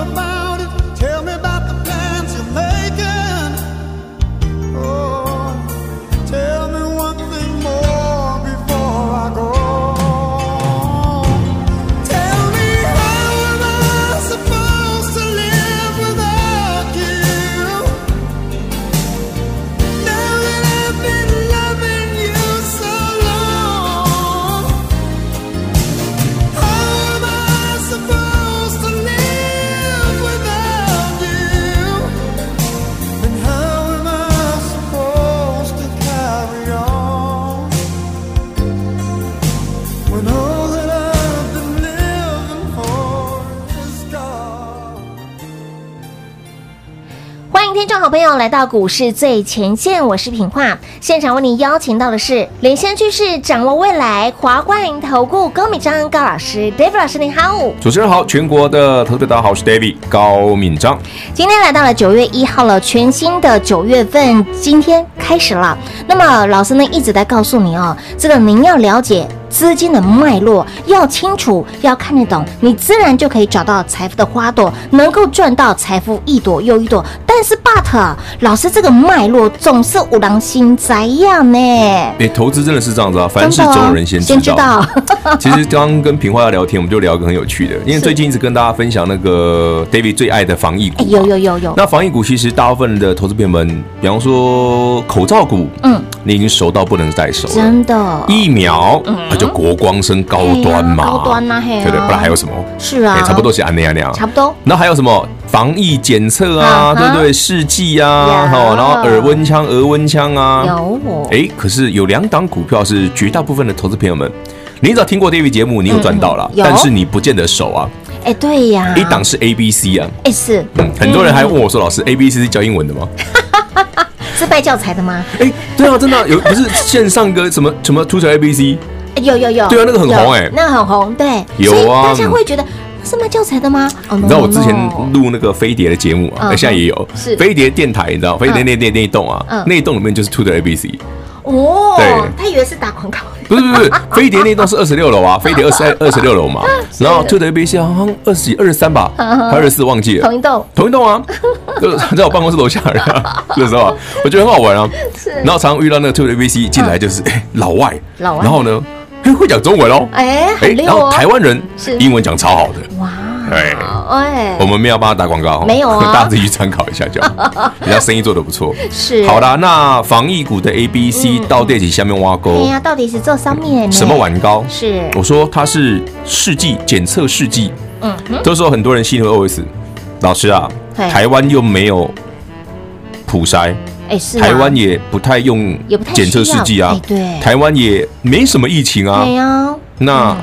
about 朋友来到股市最前线，我是品化，现场为您邀请到的是领先趋势、掌握未来华冠投顾高敏章高老师，David 老师你好，主持人好，全国的投资者大家好，我是 David 高敏章。今天来到了九月一号了，全新的九月份，今天开始了。那么老师呢一直在告诉你哦，这个您要了解。资金的脉络要清楚，要看得懂，你自然就可以找到财富的花朵，能够赚到财富一朵又一朵。但是，but 老师这个脉络总是有人先知呀呢？哎，投资真的是这样子啊，凡事总有人先知道。先知道。其实刚刚跟平花要聊天，我们就聊一个很有趣的，因为最近一直跟大家分享那个 David 最爱的防疫股。有有有有。那防疫股其实大部分的投资朋友们，比方说口罩股，嗯，你已经熟到不能再熟了。真的。疫苗，嗯。就国光升高端嘛，高端呐，对对，不然还有什么？是啊，差不多是安那样那样，差不多。那还有什么防疫检测啊？对不对？试剂啊，好，然后耳温枪、额温枪啊，有。哎，可是有两档股票是绝大部分的投资朋友们，你只要听过 David 节目，你有赚到了，但是你不见得熟啊。哎，对呀。一档是 A B C 啊，哎是。嗯，很多人还问我说：“老师，A B C 是教英文的吗？” 是卖教材的吗？哎，对啊，真的有，不是线上个什么什么 Tutor A B C。有有有，对啊，那个很红哎，那个很红，对，有啊，大家会觉得是卖教材的吗？你知道我之前录那个飞碟的节目啊，那现在也有，是。飞碟电台，你知道飞碟那那那一栋啊，那一栋里面就是 To 的 ABC 哦，对，他以为是打广告，不是不是，飞碟那栋是二十六楼啊，飞碟二十 二十六楼嘛，然后 Two 的 ABC 好像二十几二十三吧，还二十四忘记了，同一栋。同一栋啊，就在我办公室楼下的啊，那时候我觉得很好玩啊，然后常常遇到那个 Two 的 ABC 进来就是老外，老外，然后呢。会讲中文哦，哎，然后台湾人英文讲超好的，哇，哎，哎，我们没有帮他打广告，没有啊，大家自己去参考一下就好，人家生意做的不错，是，好啦，那防疫股的 A B C 到底是下面挖沟，哎呀，到底是做上面什么碗糕？是，我说它是试剂检测试剂，嗯，这时候很多人心里会 OS，老师啊，台湾又没有普筛。哎，是台湾也不太用检测试剂啊，对，台湾也没什么疫情啊，对呀。那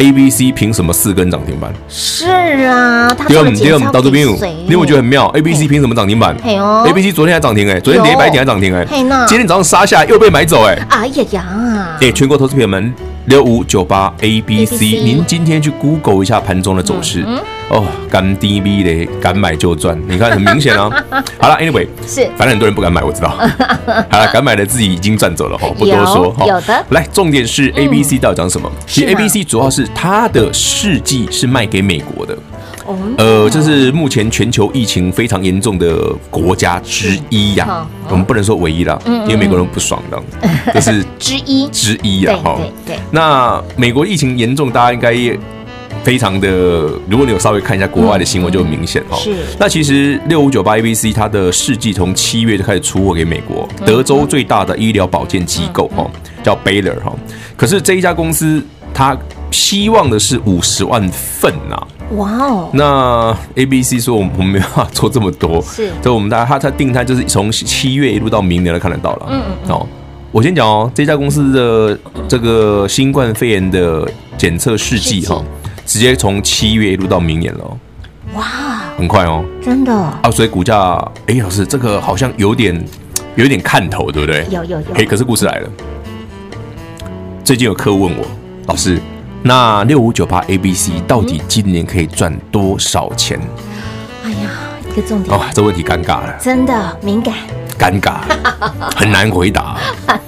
A、B、C 凭什么四根涨停板？是啊，他说的到这边有，你有没有觉得很妙？A、B、C 凭什么涨停板？A、B、C 昨天还涨停哎，昨天跌一百点还涨停哎，今天早上杀下来又被买走哎，哎呀呀！哎，全国投资朋友们。六五九八 A B C，您今天去 Google 一下盘中的走势哦，敢低逼的，敢买就赚，你看很明显啊。好了，Anyway，是，反正很多人不敢买，我知道。好了，敢买的自己已经赚走了哈，不多说哈。有的，来，重点是 A B C 到底讲什么？其实 A B C 主要是它的试剂是卖给美国的。呃，这是目前全球疫情非常严重的国家之一呀。我们不能说唯一啦，因为美国人不爽的，这是之一之一呀。哈，对对。那美国疫情严重，大家应该也非常的，如果你有稍微看一下国外的新闻，就很明显哈。是。那其实六五九八 ABC 它的试剂从七月就开始出货给美国，德州最大的医疗保健机构哈，叫 Baylor 哈。可是这一家公司，它希望的是五十万份呐。哇哦。那 ABC 说我们我们没办法做这么多，是。所以我们大家它它订单就是从七月一路到明年都看得到了。嗯嗯。哦，我先讲哦，这家公司的这个新冠肺炎的检测试剂哈。直接从七月一路到明年了，哇，很快哦，真的。啊，所以股价，哎，老师，这个好像有点，有点看头，对不对？有有有。哎，可是故事来了，最近有客户问我，老师，那六五九八 ABC 到底今年可以赚多少钱？哎呀，一个重点。哦，这问题尴尬了，真的敏感，尴尬，很难回答，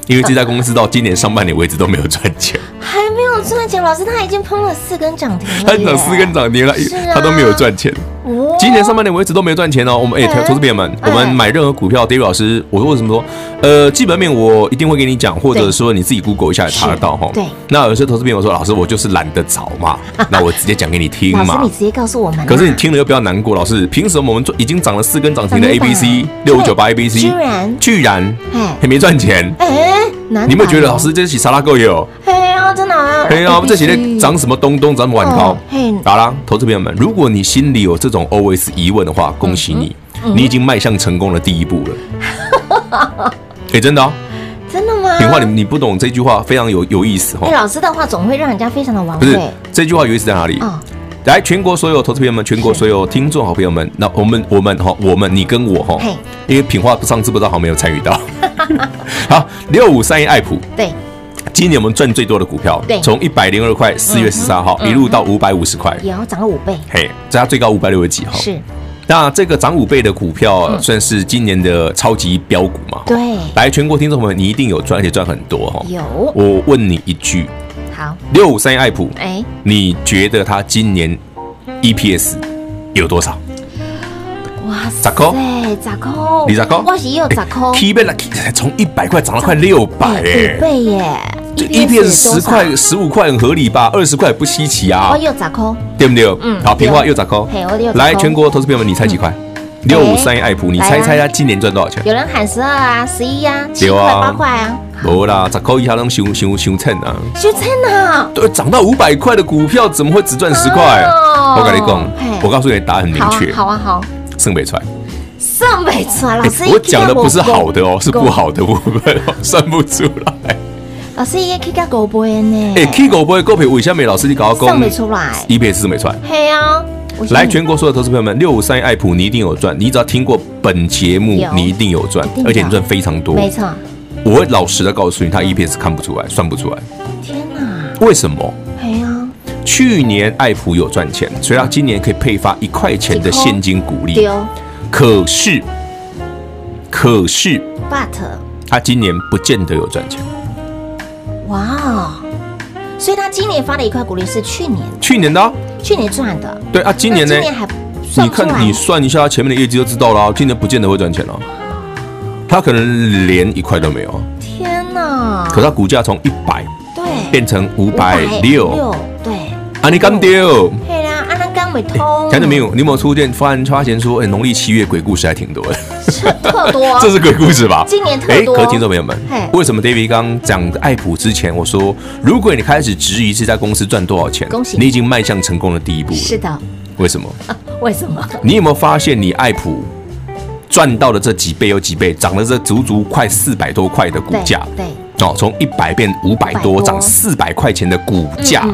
因为这家公司到今年上半年为止都没有赚钱。还没有赚钱，老师他已经喷了四根涨停了，他涨四根涨停了，他都没有赚钱。今年上半年我一直都没有赚钱哦。我们哎，投资朋友们，我们买任何股票，David 老师，我说为什么说？呃，基本面我一定会给你讲，或者说你自己 Google 一下也查得到哈。对。那有些投资朋友说，老师我就是懒得找嘛，那我直接讲给你听嘛。老师你直接告诉我们。可是你听了又不要难过，老师凭什么我们已经涨了四根涨停的 ABC 六五九八 ABC 居然居然还没赚钱？哎，你有没有觉得老师这起沙拉够有？嘿啊真的啊！嘿啊，这几天涨什么东东，涨什么晚高。好啦，投资朋友们，如果你心里有这种 always 疑问的话，恭喜你，你已经迈向成功的第一步了。哎，真的啊？真的吗？品话，你你不懂这句话非常有有意思哈。老师的话总会让人家非常的玩味。不是这句话有意思在哪里？来，全国所有投资朋友们，全国所有听众好朋友们，那我们我们哈，我们你跟我哈，因为品话上次不知道好没有参与到。好，六五三一爱普。对。今年我们赚最多的股票，对，从一百零二块四月十三号一路到五百五十块，也要涨了五倍。嘿，这家最高五百六十几号。是，那这个涨五倍的股票算是今年的超级标股嘛？对。来，全国听众朋友们，你一定有赚，而且赚很多哈。有。我问你一句，好，六五三一爱普，哎，你觉得它今年 EPS 有多少？哇塞，十块，十块，你十块，我是有十块。K 倍了，从一百块涨了快六百，哎，五倍耶。就 EPS 十块、十五块很合理吧？二十块不稀奇啊。我又咋抠？对不对？嗯，好，平话又咋抠？来，全国投资朋友们，你猜几块？六五三一爱普，你猜猜他今年赚多少钱？有人喊十二啊，十一啊，七块八块啊。没啦，十块以下拢熊熊熊称啊？熊称啊？对，涨到五百块的股票怎么会只赚十块？我跟你讲，我告诉你，答案很明确。好啊，好。圣北川。圣北川，老师，我讲的不是好的哦，是不好的部分，算不出来。老师也 K 个狗杯呢？哎，K 狗杯狗皮，为什么老师你搞个？算不出来，EPS 是没出来。嘿啊，来全国所有投资朋友们，六五三一爱普，你一定有赚。你只要听过本节目，你一定有赚，而且你赚非常多。没错，我会老实的告诉你，他 EPS 看不出来，算不出来。天哪！为什么？对呀，去年爱普有赚钱，所以他今年可以配发一块钱的现金股利。可是，可是，but 他今年不见得有赚钱。哇，所以他今年发的一块股利是去年，去年的，去年赚的。对啊，今年呢？今年还，你看你算一下他前面的业绩就知道了。今年不见得会赚钱了，他可能连一块都没有。天哪！可他股价从一百对变成五百六，对，啊你敢丢？看到没有？你有没有出现发现发现说，哎，农历七月鬼故事还挺多的，特多。这是鬼故事吧？今年特多。可听众朋友们，为什么 David 刚讲爱普之前，我说如果你开始质疑这家公司赚多少钱，恭喜你已经迈向成功的第一步了。是的。为什么？为什么？你有没有发现，你爱普赚到的这几倍有几倍？涨了这足足快四百多块的股价，对哦，从一百变五百多，涨四百块钱的股价，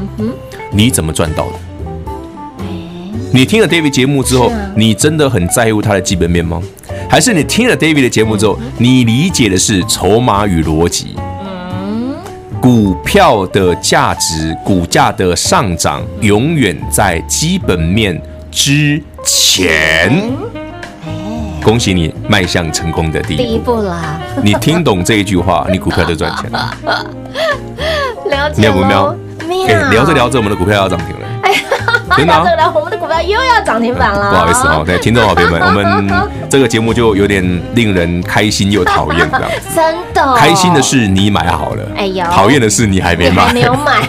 你怎么赚到的？你听了 David 节目之后，你真的很在乎他的基本面吗？还是你听了 David 的节目之后，你理解的是筹码与逻辑？嗯，股票的价值、股价的上涨，永远在基本面之前。恭喜你迈向成功的第一步啦！你听懂这一句话，你股票就赚钱了。了解。妙不妙？妙。聊着聊着，我们的股票要涨停了。聊着聊，我们的股票又要涨停板了。不好意思哦，对，听众好朋友们，我们 这个节目就有点令人开心又讨厌这样。真的，开心的是你买好了，哎呦，讨厌的是你还没买，没有买。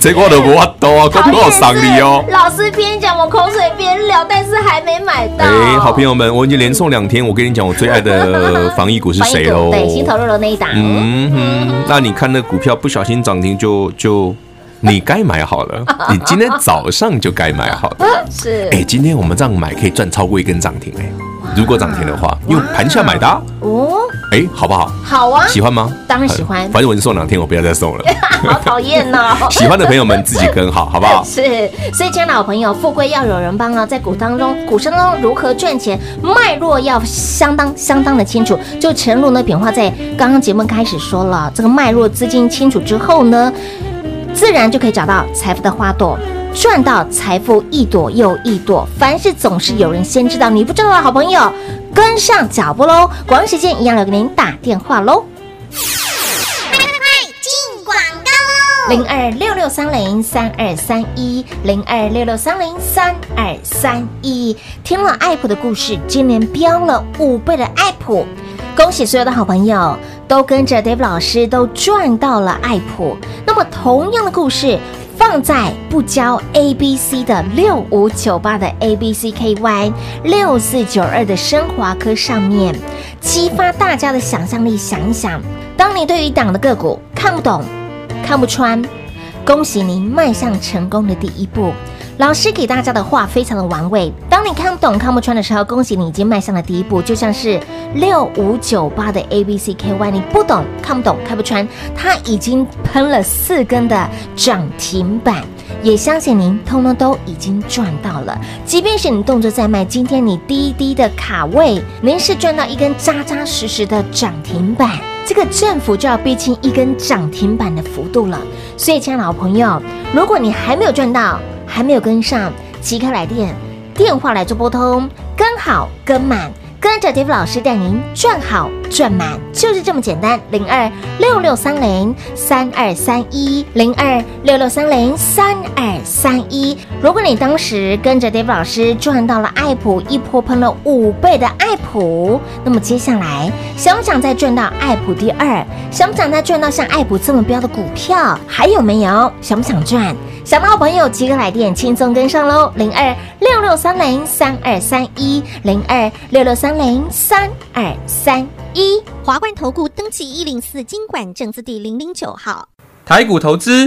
这个我都不多啊，多少伤你哦。老师边讲我口水边流，但是还没买到。哎，好朋友们，我已经连送两天，我跟你讲，我最爱的防疫股是谁喽？对，心头肉的那一档。嗯哼，那你看那股票不小心涨停就就。你该买好了，你今天早上就该买好了。是，哎，今天我们这样买可以赚超过一根涨停哎。如果涨停的话，用盘下买的哦。哎，好不好？好啊。喜欢吗？当然喜欢。反正我已经送两天，我不要再送了。好讨厌哦。喜欢的朋友们自己跟好，好不好？是。所以，亲爱的好朋友，富贵要有人帮啊，在股当中，股市当中如何赚钱，脉络要相当相当的清楚。就陈如呢，炳华在刚刚节目开始说了，这个脉络资金清楚之后呢。自然就可以找到财富的花朵，赚到财富一朵又一朵。凡事总是有人先知道，你不知道的好朋友，跟上脚步喽！广告时间一样留给您打电话喽。快快进广告喽！零二六六三零三二三一，零二六六三零三二三一。听了爱普的故事，今年飙了五倍的爱普。恭喜所有的好朋友都跟着 David 老师都赚到了爱普。那么同样的故事放在不教 A B C 的六五九八的 A B C K Y 六四九二的升华科上面，激发大家的想象力。想一想，当你对于党的个股看不懂、看不穿，恭喜您迈向成功的第一步。老师给大家的话非常的完美。当你看懂、看不穿的时候，恭喜你已经迈向了第一步。就像是六五九八的 A B C K Y，你不懂、看不懂、看不穿，它已经喷了四根的涨停板，也相信您通通都已经赚到了。即便是你动作再慢，今天你低低的卡位，您是赚到一根扎扎实实的涨停板，这个振幅就要逼近一根涨停板的幅度了。所以，亲爱的老朋友，如果你还没有赚到，还没有跟上，即刻来电，电话来做拨通，刚好跟满，跟着 David 老师带您赚好赚满，就是这么简单。零二六六三零三二三一，零二六六三零三二三一。如果你当时跟着 David 老师赚到了爱普一波喷了五倍的爱普，那么接下来想不想再赚到爱普第二？想不想再赚到像爱普这么标的股票？还有没有？想不想赚？想到朋友，即刻来电，轻松跟上喽！零二六六三零三二三一，零二六六三零三二三一。华冠投顾登记一零四经管证字第零零九号。台股投资，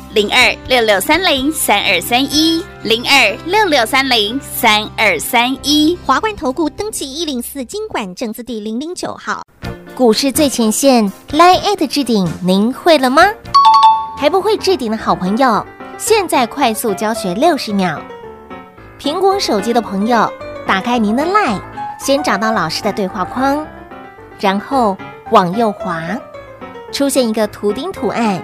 零二六六三零三二三一零二六六三零三二三一。华冠投顾登记一零四经管证字第零零九号。股市最前线，Line@ at 置顶，您会了吗？还不会置顶的好朋友，现在快速教学六十秒。苹果手机的朋友，打开您的 LINE，先找到老师的对话框，然后往右滑，出现一个图钉图案，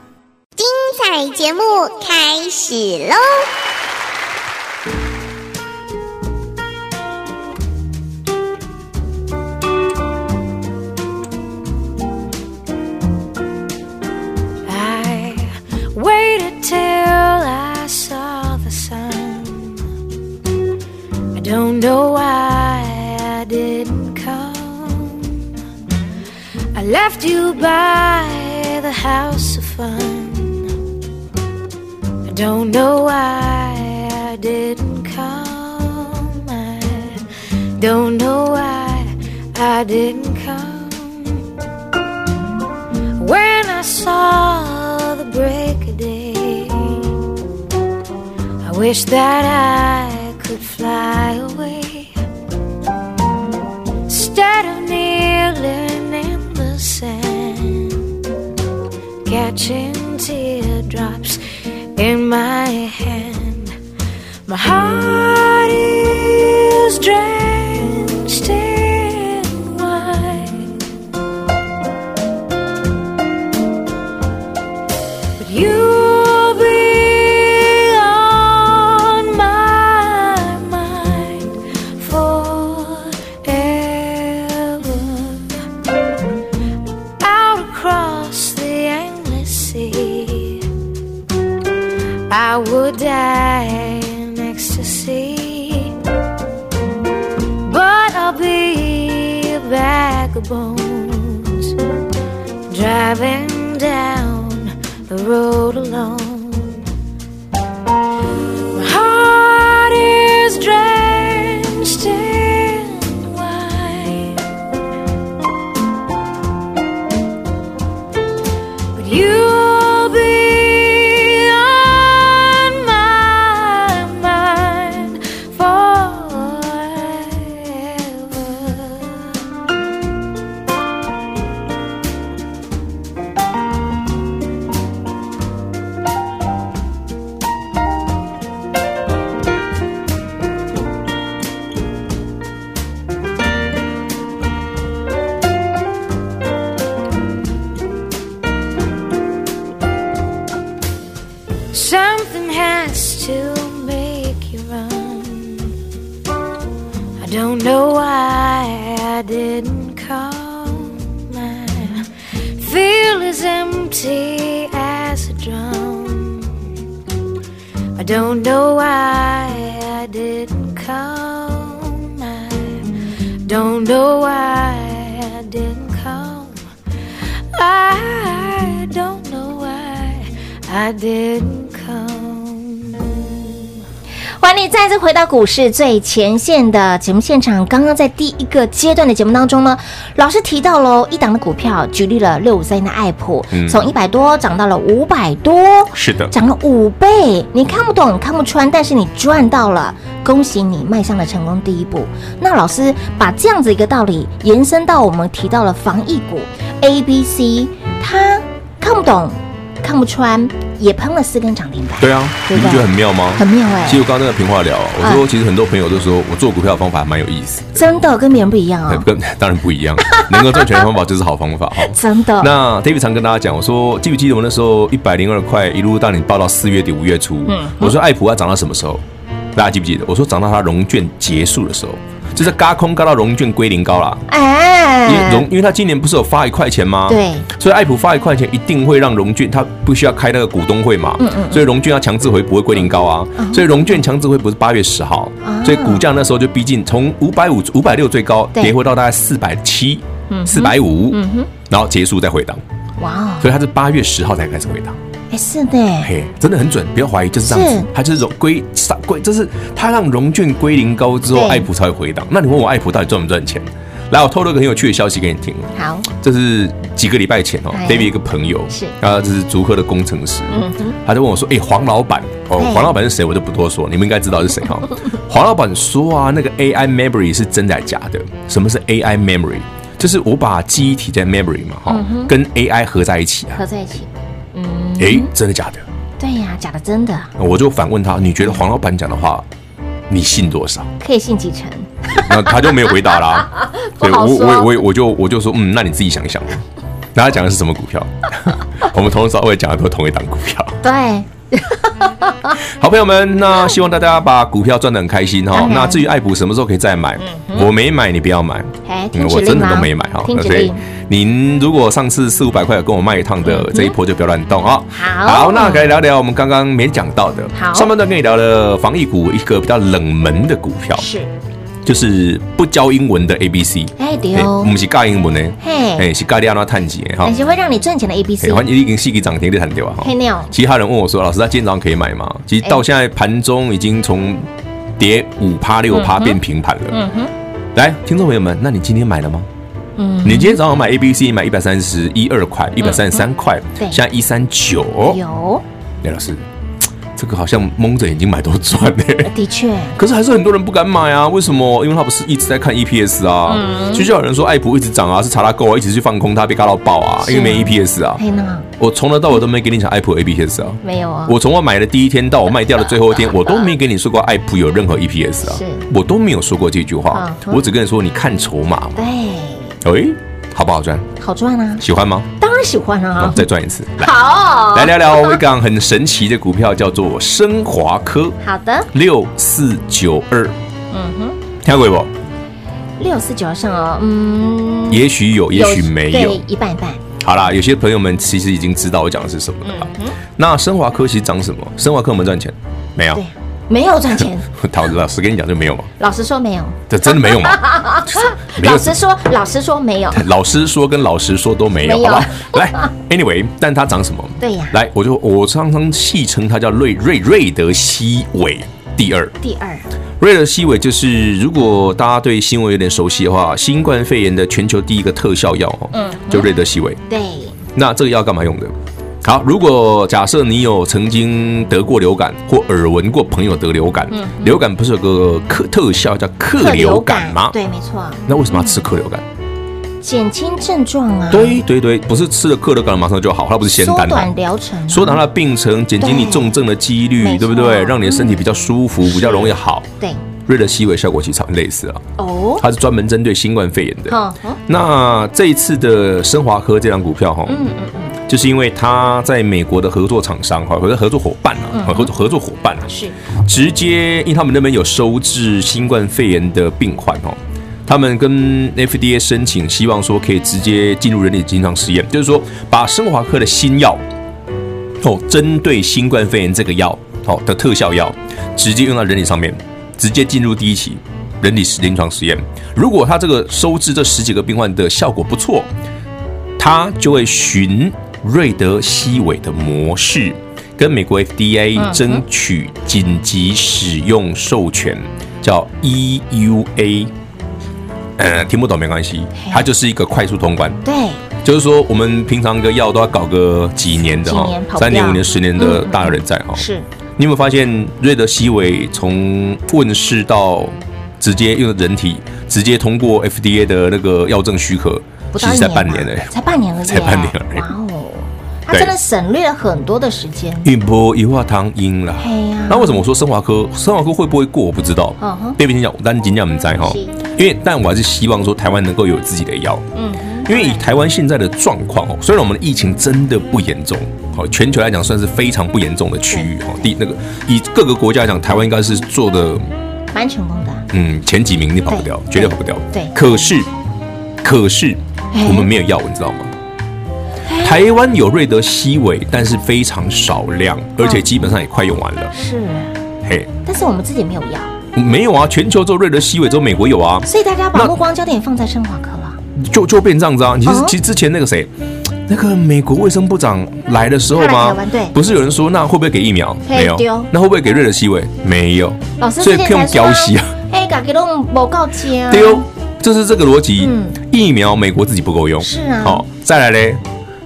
彩节目开始喽！don't know why I didn't come. I left you by the house don't know why I didn't come. I don't know why I didn't come. When I saw the break of day, I wish that I could fly away. Instead of kneeling in the sand, catching teardrops in my hand. My heart is drenched I would die in ecstasy, but I'll be a bag of bones driving down the road alone. Don't know why I didn't come. I feel as empty as a drum. I don't know why I didn't come. I don't know why I didn't come. I don't know why I didn't 再次回到股市最前线的节目现场。刚刚在第一个阶段的节目当中呢，老师提到了一档的股票，举例了六五三的爱普，从一百多涨到了五百多，是的，涨了五倍。你看不懂，看不穿，但是你赚到了，恭喜你迈向了成功第一步。那老师把这样子一个道理延伸到我们提到了防疫股 A、B、C，他看不懂，看不穿。也喷了四根涨停板。对啊，对对，你不觉得很妙吗？很妙哎、欸。其实我刚刚那个平话聊，我说其实很多朋友都说我做股票的方法蛮有意思。真的跟别人不一样啊、哦？跟 当然不一样，能够赚钱的方法就是好方法哈。真的。那 David 常跟大家讲，我说记不记得我那时候一百零二块一路到你报到四月底五月初，嗯，我说爱普要涨到什么时候？大家记不记得？我说涨到它融券结束的时候。就是嘎空嘎到融券归零高了，哎，因为融，因为他今年不是有发一块钱吗？对，所以爱普发一块钱一定会让融券，它不需要开那个股东会嘛，嗯嗯，所以融券要强制回不会归零高啊，所以融券强制回不是八月十号，所以股价那时候就逼近从五百五五百六最高跌回到大概四百七，四百五，嗯哼，然后结束再回档，哇，所以它是八月十号才开始回档。哎，是的，嘿，真的很准，不要怀疑，就是这样子，它就是融归上归，就是它让融券归零高之后，爱普才会回档。那你问我爱普到底赚不赚钱？来，我透露个很有趣的消息给你听。好，这是几个礼拜前哦，David 一个朋友是，啊，这是竹科的工程师，他就问我说：“哎，黄老板哦，黄老板是谁？我就不多说，你们应该知道是谁哈。”黄老板说啊，那个 AI memory 是真的还是假的？什么是 AI memory？就是我把记忆体在 memory 嘛，哈，跟 AI 合在一起啊，合在一起。哎，真的假的？对呀，假的真的。我就反问他，你觉得黄老板讲的话，你信多少？可以信几成？那他就没有回答啦。对，我我我我就我就说，嗯，那你自己想一想。那他讲的是什么股票？我们同时稍微讲的都是同一档股票。对。好朋友们，那希望大家把股票赚得很开心哈。那至于爱普什么时候可以再买？我没买，你不要买。我真的都没买哈。所以您如果上次四五百块跟我卖一趟的这一波就不要乱动啊。好，那可以聊聊我们刚刚没讲到的。上半段跟你聊了防疫股一个比较冷门的股票是。就是不教英文的 A B C，哎对哦，不是教英文的，嘿，哎是教你怎么赚钱哈，但是会让你赚钱的 A B C，反正已经四个涨停的弹掉哈。其他人问我说：“老师，他今天早上可以买吗？”其实到现在盘中已经从跌五趴六趴变平盘了。嗯哼，来，听众朋友们，那你今天买了吗？嗯，你今天早上买 A B C 买一百三十一二块，一百三十三块，对，现在一三九，有，李老师。这个好像蒙着眼睛买都赚呢，的确。可是还是很多人不敢买啊，为什么？因为他不是一直在看 EPS 啊，嗯，就有人说爱普一直涨啊，是查拉够啊，一直去放空它，被嘎到爆啊，因为没 EPS 啊。我从头到尾都没给你讲爱普 EPS 啊，没有啊。我从我买的第一天到我卖掉的最后一天，我都没给你说过爱普有任何 EPS 啊，我都没有说过这句话，我只跟你说你看筹码。对，哎，好不好赚？好赚啊，喜欢吗？喜欢啊！再转一次，好，来聊聊一档很神奇的股票，叫做升华科。好的，六四九二，嗯哼，听过不？六四九二上哦，嗯，也许有，也许没有，一半一半。好啦，有些朋友们其实已经知道我讲的是什么了。那升华科其实涨什么？升华科我们赚钱没有？没有赚钱，陶子老师跟你讲就没有吗？老实说没有，这真的没有吗？老实说，老实说没有。老实说跟老实说都没有，好吧？来，Anyway，但它长什么？对呀，来，我就我常常戏称它叫瑞瑞瑞德西韦第二。第二，瑞德西韦就是如果大家对新闻有点熟悉的话，新冠肺炎的全球第一个特效药哦，嗯，就瑞德西韦。对，那这个药干嘛用的？好，如果假设你有曾经得过流感，或耳闻过朋友得流感，嗯、流感不是有个克特效叫克流感吗？对，没错。那为什么要吃克流感？减轻症状啊。对对对，不是吃了克流感马上就好，它不是仙丹。缩短疗程、啊，缩短它的病程，减轻你重症的几率，对，不对？让你的身体比较舒服，嗯、比较容易好。对。瑞德西韦效果其实差不多类似啊。哦。它是专门针对新冠肺炎的。哦。那这一次的升华科这档股票哈。嗯嗯嗯。就是因为他在美国的合作厂商哈，或者合作伙伴啊，合作合作伙伴啊，是直接，因为他们那边有收治新冠肺炎的病患哦，他们跟 FDA 申请，希望说可以直接进入人体临床实验，就是说把升华科的新药哦，针对新冠肺炎这个药哦的特效药，直接用到人体上面，直接进入第一期人体临床实验。如果他这个收治这十几个病患的效果不错，他就会循。瑞德西韦的模式跟美国 FDA 争取紧急使用授权，叫 EUA。呃，听不懂没关系，它就是一个快速通关。对，就是说我们平常一个药都要搞个几年的哈，三年、五年、十年的大有人在哈。是，你有没有发现瑞德西韦从问世到直接用人体，直接通过 FDA 的那个药证许可，其实才半年呢？才半年了，才半年了。哇哦！他真的省略了很多的时间。一波一化汤音了。那为什么我说生华科？生华科会不会过？我不知道。嗯哼。别别听讲，但今天我们在哈。因为，但我还是希望说台湾能够有自己的药。嗯。因为以台湾现在的状况哦，虽然我们的疫情真的不严重，好，全球来讲算是非常不严重的区域哈。第那个以各个国家来讲，台湾应该是做的蛮成功的。嗯，前几名你跑不掉，绝对跑不掉。对。可是，可是我们没有药，你知道吗？台湾有瑞德西韦，但是非常少量，而且基本上也快用完了。是，嘿，但是我们自己没有药。没有啊，全球只有瑞德西韦，只有美国有啊。所以大家把目光焦点放在生华科了，就就变这样子啊。其实其实之前那个谁，那个美国卫生部长来的时候吗？对，不是有人说那会不会给疫苗？没有。那会不会给瑞德西韦？没有。老师，所以可以用标西啊。哎，搞给弄报告钱。丢，就是这个逻辑。疫苗美国自己不够用。是啊。好，再来嘞。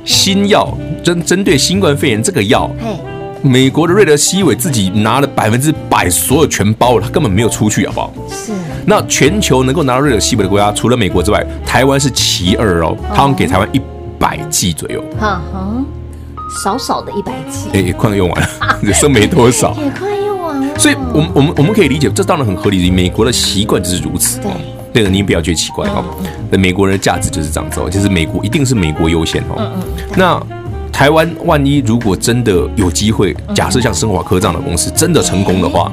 新药针针对新冠肺炎这个药，美国的瑞德西韦自己拿了百分之百，所有全包了，他根本没有出去，好不好？是。那全球能够拿到瑞德西韦的国家，除了美国之外，台湾是其二哦，他们给台湾一百剂左右。哈哈，少少的一百剂。哎，快用完了，也剩没多少。也快用完了。所以，我们我们我们可以理解，这当然很合理。美国的习惯就是如此。对。对的，你不要觉得奇怪哦。那美国人的价值就是这样子哦，就是美国一定是美国优先哦。那台湾万一如果真的有机会，假设像升华科这样的公司真的成功的话，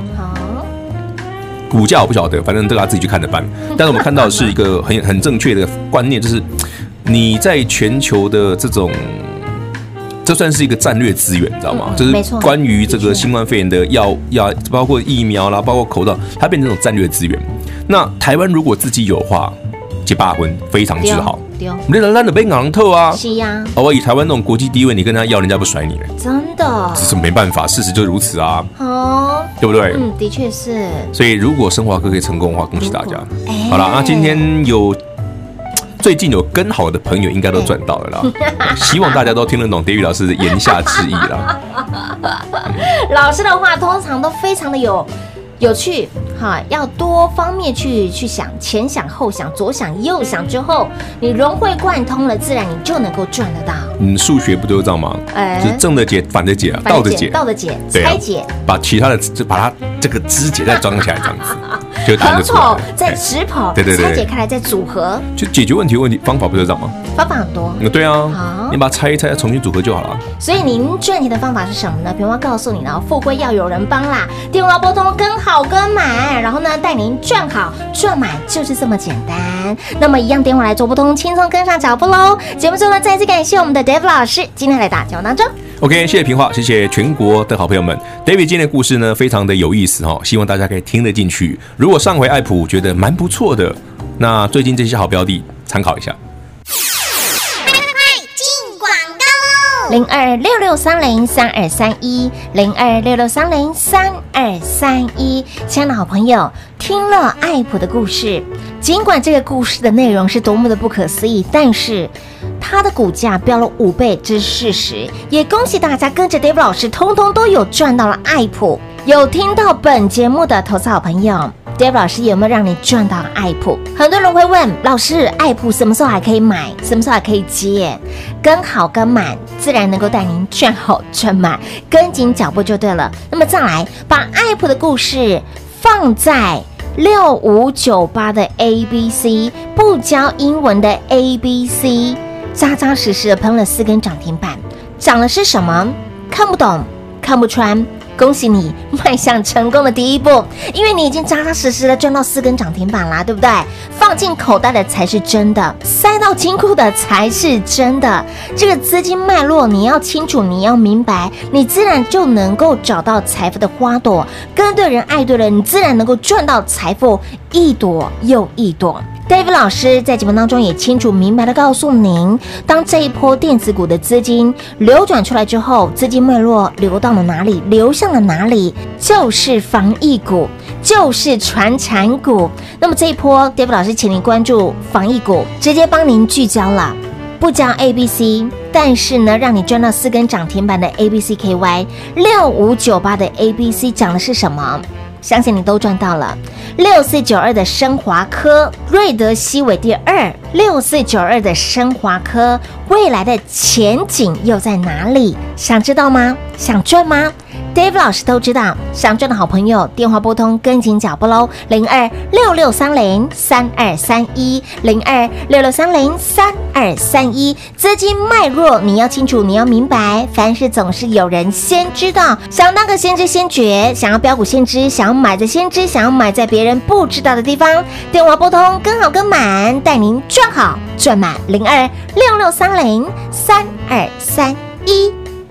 股价我不晓得，反正大家自己去看着办。但是我们看到的是一个很很正确的观念，就是你在全球的这种，这算是一个战略资源，你知道吗？就是关于这个新冠肺炎的药药，包括疫苗啦，包括口罩，它变成一种战略资源。那台湾如果自己有的话，结八婚非常之好。你的烂的被昂透啊！是呀。我以台湾那种国际地位，你跟他要，人家不甩你。真的。只是没办法，事实就如此啊。哦。对不对？嗯，的确是。所以如果升华哥可以成功的话，恭喜大家。好了，那今天有最近有跟好的朋友应该都赚到了啦。希望大家都听得懂 David 老师的言下之意啦。老师的话通常都非常的有。有趣，哈，要多方面去去想，前想后想，左想右想之后，你融会贯通了，自然你就能够赚得到。嗯，数学不都是这样吗？哎，就是正的解，反的解，倒的解，倒的解，拆解，把其他的就把它这个肢解再装起来，这样子。就横跑再直跑，对对对，拆解开来再组合，就解决问题问题方法不就这样吗？方法很多，嗯，对啊，好，你把它拆一拆，再重新组合就好了。所以您赚钱的方法是什么呢？平花告诉你了，富贵要有人帮啦，电话拨通跟好跟满，然后呢带您赚好赚满，就是这么简单。那么一样电话来做拨通，轻松跟上脚步喽。节目最后呢，再次感谢我们的 Dave 老师今天来打节目当中。OK，谢谢平花，谢谢全国的好朋友们。David 今天的故事呢，非常的有意思哈，希望大家可以听得进去。如果如果上回爱普觉得蛮不错的，那最近这些好标的参考一下。快快进广告喽！零二六六三零三二三一，零二六六三零三二三一，亲爱的好朋友，听了爱普的故事，尽管这个故事的内容是多么的不可思议，但是。它的股价飙了五倍，这是事实。也恭喜大家跟着 David 老师，通通都有赚到了爱普。有听到本节目的投资好朋友，David 老师有没有让你赚到爱普？很多人会问老师，爱普什么时候还可以买？什么时候还可以接？跟好跟满，自然能够带您赚好赚满，跟紧脚步就对了。那么再来，把爱普的故事放在六五九八的 ABC，不教英文的 ABC。扎扎实实的喷了四根涨停板，涨的是什么？看不懂，看不穿。恭喜你迈向成功的第一步，因为你已经扎扎实实的赚到四根涨停板啦，对不对？放进口袋的才是真的，塞到金库的才是真的。这个资金脉络你要清楚，你要明白，你自然就能够找到财富的花朵。跟对人，爱对人，你自然能够赚到财富一朵又一朵。David 老师在节目当中也清楚明白的告诉您，当这一波电子股的资金流转出来之后，资金脉络流到了哪里，流向了哪里，就是防疫股，就是传产股。那么这一波，David 老师请您关注防疫股，直接帮您聚焦了，不教 A B C，但是呢，让你赚到四根涨停板的 A B C K Y 六五九八的 A B C 讲的是什么？相信你都赚到了。六四九二的升华科，瑞德西韦第二。六四九二的升华科，未来的前景又在哪里？想知道吗？想赚吗？Dave 老师都知道，想赚的好朋友，电话拨通，跟紧脚步喽，零二六六三零三二三一，零二六六三零三二三一，资金脉络你要清楚，你要明白，凡事总是有人先知道，想当个先知先觉，想要标股先知，想要买在先知，想要买在别人不知道的地方，电话拨通，跟好跟满，带您赚好赚满，零二六六三零三二三一。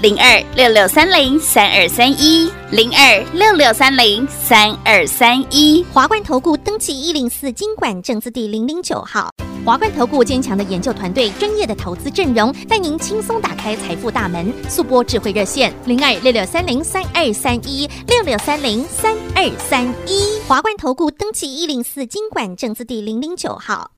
零二六六三零三二三一。零二六六三零三二三一，华冠投顾登记一零四经管证字第零零九号。华冠投顾坚强的研究团队，专业的投资阵容，带您轻松打开财富大门。速拨智慧热线零二六六三零三二三一六六三零三二三一。华冠投顾登记一零四经管证字第零零九号。